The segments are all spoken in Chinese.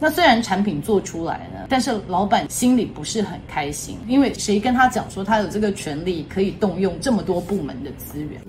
那虽然产品做出来了，但是老板心里不是很开心，因为谁跟他讲说他有这个权利可以动用这么多部门的资源？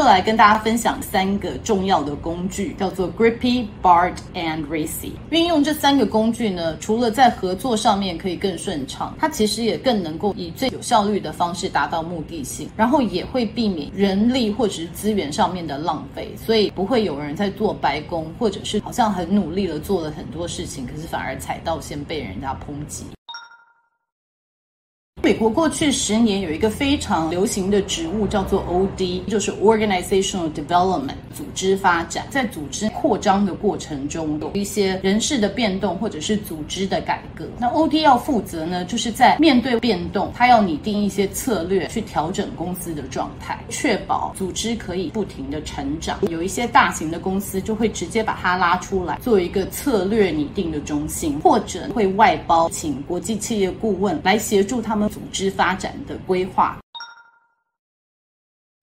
就来跟大家分享三个重要的工具，叫做 Grippy、Bard and Racy。运用这三个工具呢，除了在合作上面可以更顺畅，它其实也更能够以最有效率的方式达到目的性，然后也会避免人力或者是资源上面的浪费，所以不会有人在做白工，或者是好像很努力的做了很多事情，可是反而踩到线被人家抨击。美国过去十年有一个非常流行的职务叫做 OD，就是 Organizational Development，组织发展。在组织扩张的过程中，有一些人事的变动或者是组织的改革。那 OD 要负责呢，就是在面对变动，他要拟定一些策略去调整公司的状态，确保组织可以不停的成长。有一些大型的公司就会直接把它拉出来做一个策略拟定的中心，或者会外包请国际企业顾问来协助他们。组织发展的规划。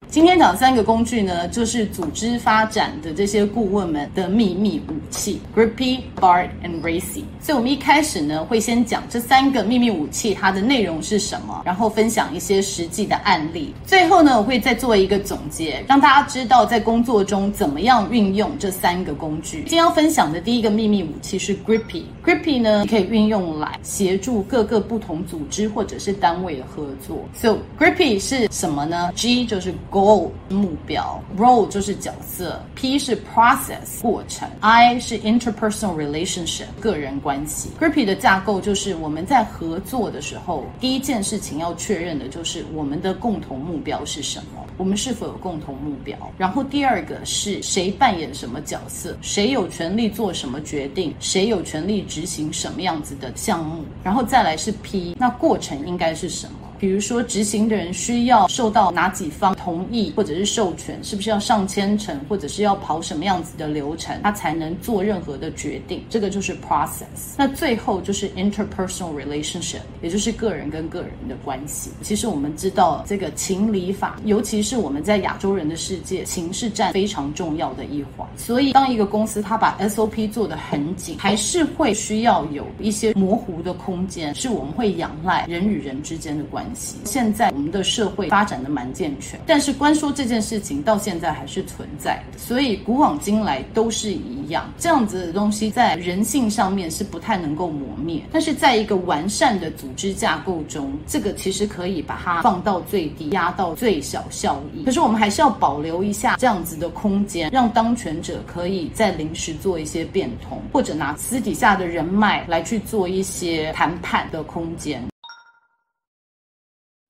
今天讲三个工具呢，就是组织发展的这些顾问们的秘密武器：Grippy、Bard and Racy。所以，我们一开始呢，会先讲这三个秘密武器它的内容是什么，然后分享一些实际的案例。最后呢，我会再做一个总结，让大家知道在工作中怎么样运用这三个工具。今天要分享的第一个秘密武器是 Grippy。Grippy 呢，可以运用来协助各个不同组织或者是单位的合作。So Grippy 是什么呢？G 就是 Goal 目标，Role 就是角色，P 是 Process 过程，I 是 Interpersonal Relationship 个人关系。Grippy 的架构就是我们在合作的时候，第一件事情要确认的就是我们的共同目标是什么，我们是否有共同目标。然后第二个是谁扮演什么角色，谁有权利做什么决定，谁有权利执行什么样子的项目。然后再来是 P，那过程应该是什么？比如说，执行的人需要受到哪几方同意或者是授权？是不是要上千层，或者是要跑什么样子的流程，他才能做任何的决定？这个就是 process。那最后就是 interpersonal relationship，也就是个人跟个人的关系。其实我们知道，这个情理法，尤其是我们在亚洲人的世界，情是占非常重要的一环。所以，当一个公司他把 SOP 做得很紧，还是会需要有一些模糊的空间，是我们会仰赖人与人之间的关系。现在我们的社会发展的蛮健全，但是关说这件事情到现在还是存在的，所以古往今来都是一样，这样子的东西在人性上面是不太能够磨灭，但是在一个完善的组织架构中，这个其实可以把它放到最低，压到最小效益。可是我们还是要保留一下这样子的空间，让当权者可以在临时做一些变通，或者拿私底下的人脉来去做一些谈判的空间。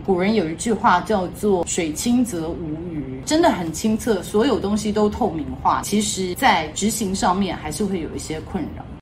古人有一句话叫做“水清则无鱼”，真的很清澈，所有东西都透明化，其实在执行上面还是会有一些困扰。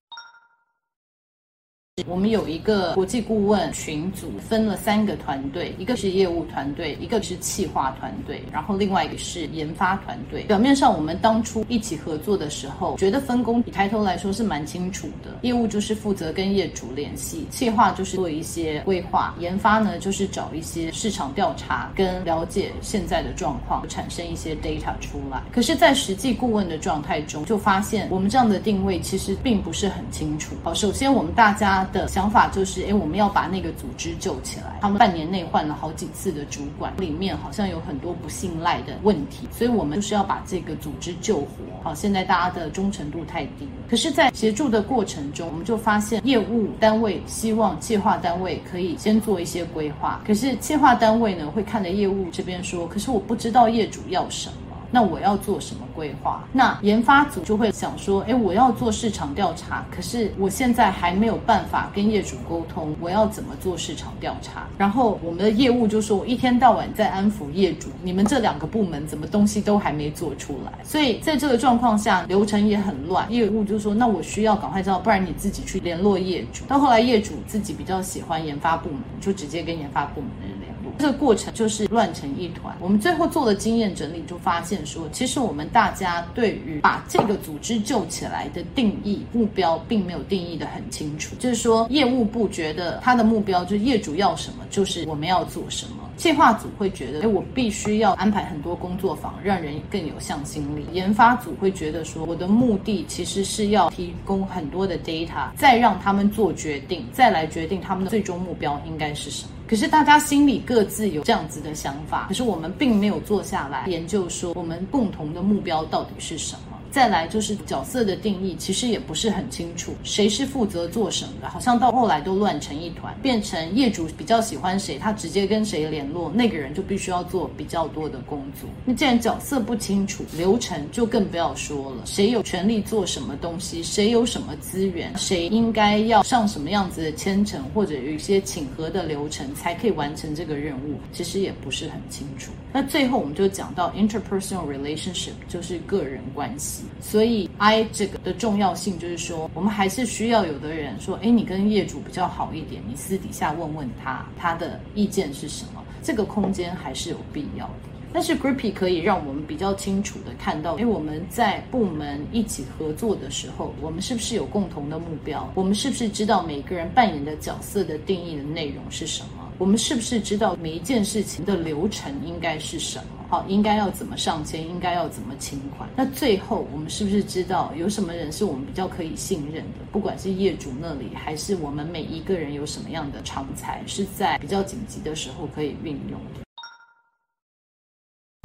我们有一个国际顾问群组，分了三个团队，一个是业务团队，一个是企划团队，然后另外一个是研发团队。表面上我们当初一起合作的时候，觉得分工比抬头来说是蛮清楚的。业务就是负责跟业主联系，企划就是做一些规划，研发呢就是找一些市场调查跟了解现在的状况，产生一些 data 出来。可是，在实际顾问的状态中，就发现我们这样的定位其实并不是很清楚。好，首先我们大家。的想法就是，哎，我们要把那个组织救起来。他们半年内换了好几次的主管，里面好像有很多不信赖的问题，所以我们就是要把这个组织救活。好，现在大家的忠诚度太低。可是，在协助的过程中，我们就发现业务单位希望计划单位可以先做一些规划，可是计划单位呢会看着业务这边说，可是我不知道业主要什么。那我要做什么规划？那研发组就会想说，诶，我要做市场调查，可是我现在还没有办法跟业主沟通，我要怎么做市场调查？然后我们的业务就说，我一天到晚在安抚业主，你们这两个部门怎么东西都还没做出来？所以在这个状况下，流程也很乱。业务就说，那我需要赶快知道，不然你自己去联络业主。到后来业主自己比较喜欢研发部门，就直接跟研发部门的人联。这个过程就是乱成一团。我们最后做了经验整理，就发现说，其实我们大家对于把这个组织救起来的定义目标，并没有定义的很清楚。就是说，业务部觉得他的目标就是业主要什么，就是我们要做什么。计划组会觉得，哎，我必须要安排很多工作坊，让人更有向心力。研发组会觉得说，我的目的其实是要提供很多的 data，再让他们做决定，再来决定他们的最终目标应该是什么。可是大家心里各自有这样子的想法，可是我们并没有坐下来研究说，我们共同的目标到底是什么。再来就是角色的定义，其实也不是很清楚，谁是负责做什么的，好像到后来都乱成一团，变成业主比较喜欢谁，他直接跟谁联络，那个人就必须要做比较多的工作。那既然角色不清楚，流程就更不要说了，谁有权利做什么东西，谁有什么资源，谁应该要上什么样子的签呈，或者有一些请核的流程才可以完成这个任务，其实也不是很清楚。那最后我们就讲到 interpersonal relationship，就是个人关系。所以，I 这个的重要性就是说，我们还是需要有的人说，诶，你跟业主比较好一点，你私底下问问他，他的意见是什么？这个空间还是有必要的。但是，Grippy 可以让我们比较清楚的看到，诶，我们在部门一起合作的时候，我们是不是有共同的目标？我们是不是知道每个人扮演的角色的定义的内容是什么？我们是不是知道每一件事情的流程应该是什么？好，应该要怎么上签？应该要怎么清款？那最后我们是不是知道有什么人是我们比较可以信任的？不管是业主那里，还是我们每一个人有什么样的常才，是在比较紧急的时候可以运用的？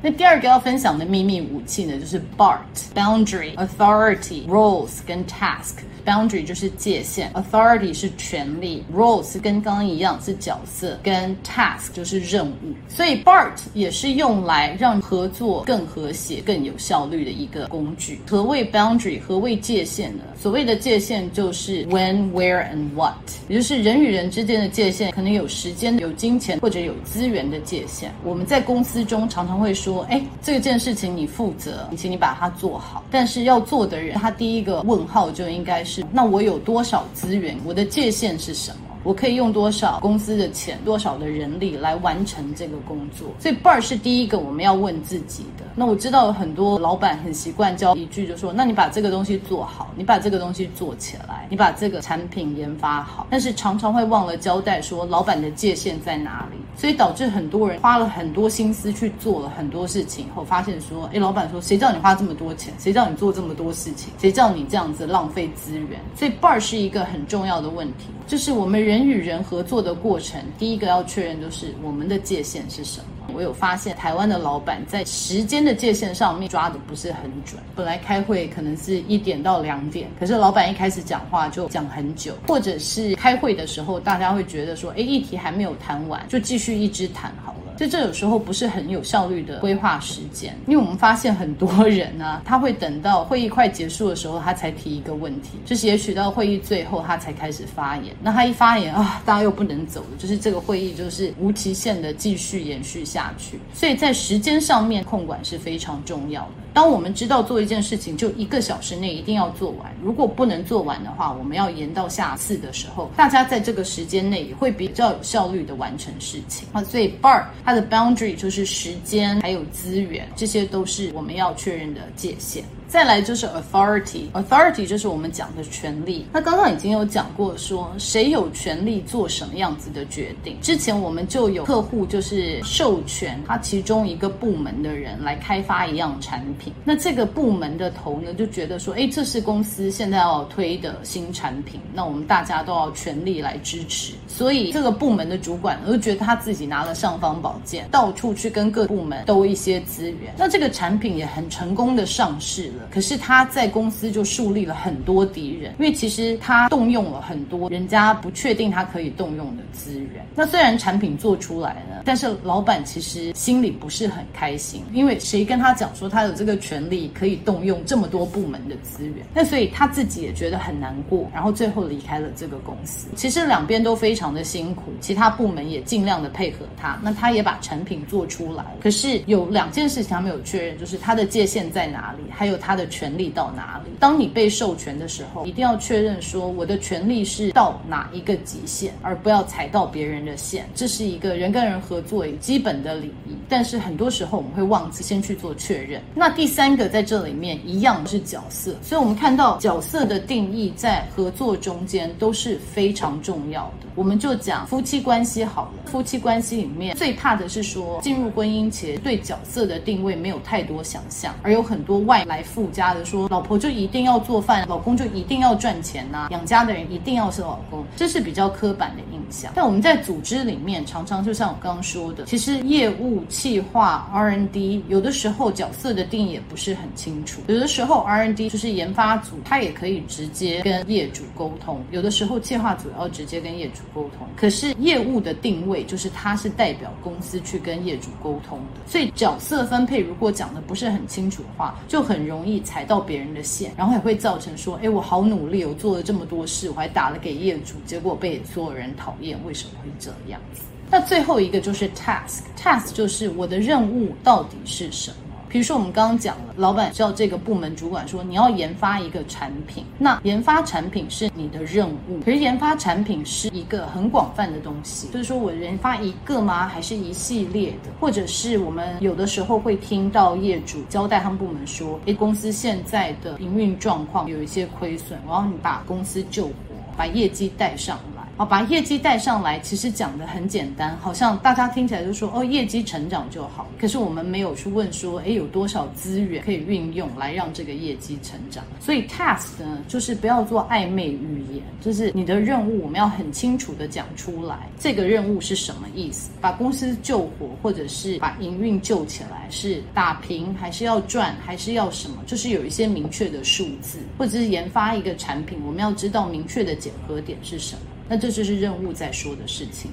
那第二个要分享的秘密武器呢，就是 BART：Boundary、Authority、Roles 跟 Task。Boundary 就是界限，Authority 是权力，Roles 跟刚刚一样是角色，跟 Task 就是任务。所以 BART 也是用来让合作更和谐、更有效率的一个工具。何谓 Boundary？何谓界限呢？所谓的界限就是 When、Where and What，也就是人与人之间的界限，可能有时间、有金钱或者有资源的界限。我们在公司中常常会说：“说哎，这件事情你负责，请你把它做好。”但是要做的人，他第一个问号就应该是。那我有多少资源？我的界限是什么？我可以用多少公司的钱、多少的人力来完成这个工作？所以 bar 是第一个我们要问自己的。那我知道有很多老板很习惯教一句，就说：“那你把这个东西做好，你把这个东西做起来，你把这个产品研发好。”但是常常会忘了交代说老板的界限在哪里，所以导致很多人花了很多心思去做了很多事情后，发现说：“诶，老板说，谁叫你花这么多钱？谁叫你做这么多事情？谁叫你这样子浪费资源？”所以 bar 是一个很重要的问题，就是我们人。人与人合作的过程，第一个要确认就是我们的界限是什么。我有发现，台湾的老板在时间的界限上面抓的不是很准。本来开会可能是一点到两点，可是老板一开始讲话就讲很久，或者是开会的时候，大家会觉得说，哎，议题还没有谈完，就继续一直谈好了。所以这有时候不是很有效率的规划时间，因为我们发现很多人呢、他会等到会议快结束的时候，他才提一个问题，就是也许到会议最后他才开始发言。那他一发言啊，大家又不能走了，就是这个会议就是无期限的继续延续下去。所以在时间上面控管是非常重要的。当我们知道做一件事情就一个小时内一定要做完，如果不能做完的话，我们要延到下次的时候，大家在这个时间内也会比较有效率的完成事情啊。所以 BART 它的 boundary 就是时间还有资源，这些都是我们要确认的界限。再来就是 authority，authority 就是我们讲的权利。那刚刚已经有讲过说，谁有权利做什么样子的决定？之前我们就有客户就是授权他其中一个部门的人来开发一样产品。那这个部门的头呢就觉得说，诶，这是公司现在要推的新产品，那我们大家都要全力来支持。所以这个部门的主管就觉得他自己拿了尚方宝剑，到处去跟各部门兜一些资源。那这个产品也很成功的上市了。可是他在公司就树立了很多敌人，因为其实他动用了很多人家不确定他可以动用的资源。那虽然产品做出来了，但是老板其实心里不是很开心，因为谁跟他讲说他有这个权利可以动用这么多部门的资源？那所以他自己也觉得很难过，然后最后离开了这个公司。其实两边都非常的辛苦，其他部门也尽量的配合他，那他也把产品做出来。可是有两件事情他没有确认，就是他的界限在哪里，还有他。他的权利到哪里。当你被授权的时候，一定要确认说我的权利是到哪一个极限，而不要踩到别人的线。这是一个人跟人合作基本的礼仪。但是很多时候我们会忘记先去做确认。那第三个在这里面一样是角色，所以我们看到角色的定义在合作中间都是非常重要的。我们就讲夫妻关系好了，夫妻关系里面最怕的是说进入婚姻前对角色的定位没有太多想象，而有很多外来附加的说，老婆就一定要做饭，老公就一定要赚钱呐、养家的人一定要是老公，这是比较刻板的印象。但我们在组织里面常常就像我刚刚说的，其实业务、企划、R&D 有的时候角色的定义也不是很清楚，有的时候 R&D 就是研发组，他也可以直接跟业主沟通，有的时候企划组要直接跟业主沟通。可是业务的定位就是他是代表公司去跟业主沟通的，所以角色分配如果讲的不是很清楚的话，就很容易踩到别人的线，然后也会造成说，哎，我好努力，我做了这么多事，我还打了给业主，结果被所有人讨厌，为什么会这样子？那最后一个就是 task，task 就是我的任务到底是什么？比如说，我们刚刚讲了，老板叫这个部门主管说，你要研发一个产品，那研发产品是你的任务。可是研发产品是一个很广泛的东西，就是说我研发一个吗？还是一系列的？或者是我们有的时候会听到业主交代他们部门说，诶，公司现在的营运状况有一些亏损，然后你把公司救活，把业绩带上。好，把业绩带上来，其实讲的很简单，好像大家听起来就说哦，业绩成长就好。可是我们没有去问说，诶，有多少资源可以运用来让这个业绩成长？所以 task 呢，就是不要做暧昧语言，就是你的任务我们要很清楚的讲出来，这个任务是什么意思？把公司救活，或者是把营运救起来，是打平还是要赚，还是要什么？就是有一些明确的数字，或者是研发一个产品，我们要知道明确的检核点是什么。那这就是任务在说的事情。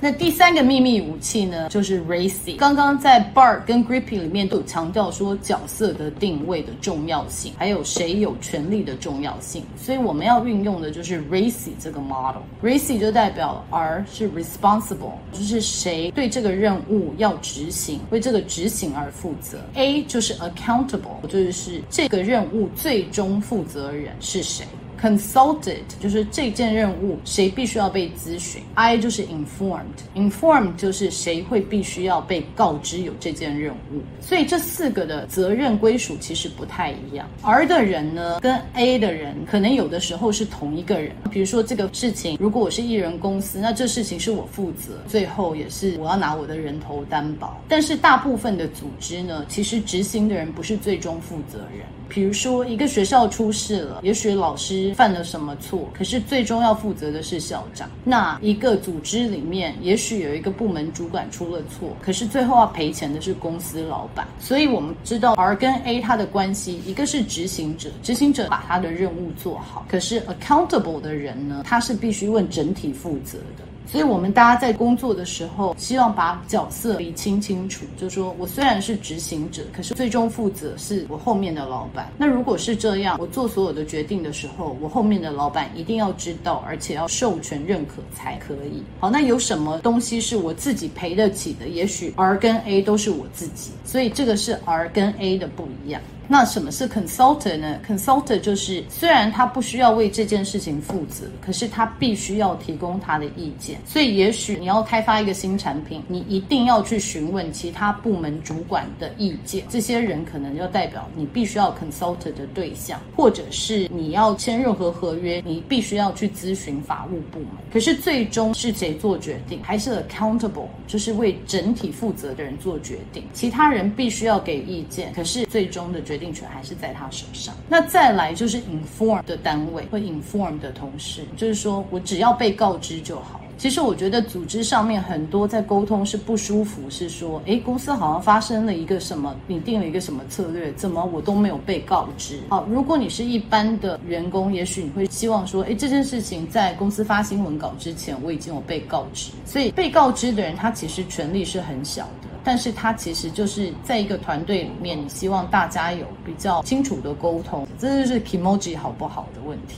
那第三个秘密武器呢，就是 Racy。刚刚在 Bar 跟 GRIPPY 里面都有强调说角色的定位的重要性，还有谁有权利的重要性。所以我们要运用的就是 Racy 这个 model。Racy 就代表 R 是 responsible，就是谁对这个任务要执行，为这个执行而负责。A 就是 accountable，就是这个任务最终负责人是谁。Consulted 就是这件任务谁必须要被咨询，I 就是 informed，informed 就是谁会必须要被告知有这件任务，所以这四个的责任归属其实不太一样。R 的人呢，跟 A 的人可能有的时候是同一个人，比如说这个事情，如果我是艺人公司，那这事情是我负责，最后也是我要拿我的人头担保。但是大部分的组织呢，其实执行的人不是最终负责人。比如说一个学校出事了，也许老师。犯了什么错？可是最终要负责的是校长。那一个组织里面，也许有一个部门主管出了错，可是最后要赔钱的是公司老板。所以我们知道 R 跟 A 它的关系，一个是执行者，执行者把他的任务做好。可是 accountable 的人呢，他是必须问整体负责的。所以，我们大家在工作的时候，希望把角色理清清楚。就说我虽然是执行者，可是最终负责是我后面的老板。那如果是这样，我做所有的决定的时候，我后面的老板一定要知道，而且要授权认可才可以。好，那有什么东西是我自己赔得起的？也许 R 跟 A 都是我自己，所以这个是 R 跟 A 的不一样。那什么是 consultant 呢？consultant 就是虽然他不需要为这件事情负责，可是他必须要提供他的意见。所以也许你要开发一个新产品，你一定要去询问其他部门主管的意见。这些人可能要代表你必须要 consultant 的对象，或者是你要签任何合约，你必须要去咨询法务部门。可是最终是谁做决定？还是 accountable，就是为整体负责的人做决定。其他人必须要给意见，可是最终的决决定权还是在他手上。那再来就是 inform 的单位会 inform 的同事，就是说我只要被告知就好。其实我觉得组织上面很多在沟通是不舒服，是说，诶，公司好像发生了一个什么，你定了一个什么策略，怎么我都没有被告知？好，如果你是一般的员工，也许你会希望说，诶，这件事情在公司发新闻稿之前，我已经有被告知。所以被告知的人，他其实权力是很小的。但是他其实就是在一个团队里面，你希望大家有比较清楚的沟通，这就是 emoji 好不好的问题。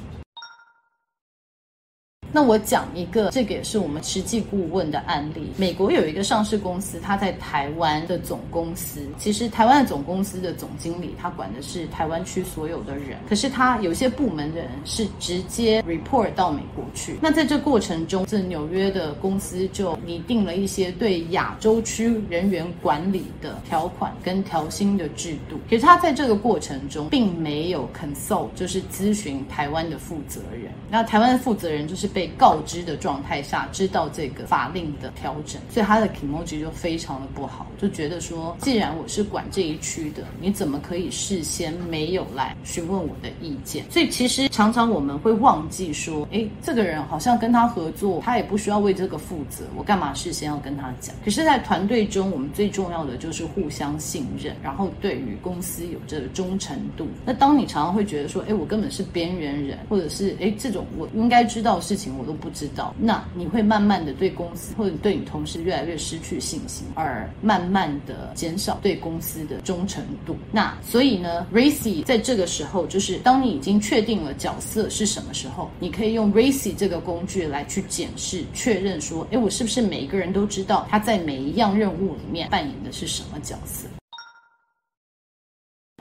那我讲一个，这个也是我们实际顾问的案例。美国有一个上市公司，它在台湾的总公司，其实台湾的总公司的总经理，他管的是台湾区所有的人，可是他有些部门的人是直接 report 到美国去。那在这过程中，这纽约的公司就拟定了一些对亚洲区人员管理的条款跟调薪的制度。可是他在这个过程中，并没有 consult，就是咨询台湾的负责人。那台湾的负责人就是被被告知的状态下，知道这个法令的调整，所以他的 e m o 就非常的不好，就觉得说，既然我是管这一区的，你怎么可以事先没有来询问我的意见？所以其实常常我们会忘记说，诶，这个人好像跟他合作，他也不需要为这个负责，我干嘛事先要跟他讲？可是，在团队中，我们最重要的就是互相信任，然后对于公司有这个忠诚度。那当你常常会觉得说，诶，我根本是边缘人，或者是诶，这种我应该知道事情我都不知道，那你会慢慢的对公司或者对你同事越来越失去信心，而慢慢的减少对公司的忠诚度。那所以呢，Racy 在这个时候，就是当你已经确定了角色是什么时候，你可以用 Racy 这个工具来去检视、确认说，诶，我是不是每一个人都知道他在每一样任务里面扮演的是什么角色？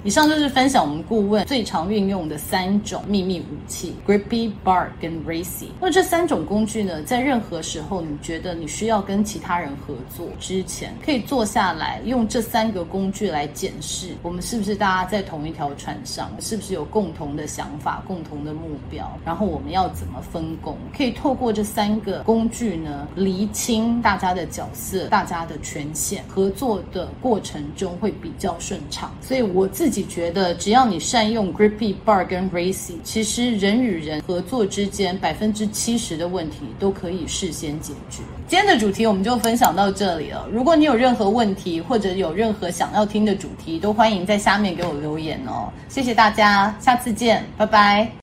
以上就是分享我们顾问最常运用的三种秘密武器：Grippy、BART 跟 Racy。那这三种工具呢，在任何时候你觉得你需要跟其他人合作之前，可以坐下来用这三个工具来检视我们是不是大家在同一条船上，是不是有共同的想法、共同的目标，然后我们要怎么分工？可以透过这三个工具呢，厘清大家的角色、大家的权限，合作的过程中会比较顺畅。所以我自己。自己觉得，只要你善用 Grippy、bar 跟 racy，其实人与人合作之间百分之七十的问题都可以事先解决。今天的主题我们就分享到这里了。如果你有任何问题，或者有任何想要听的主题，都欢迎在下面给我留言哦。谢谢大家，下次见，拜拜。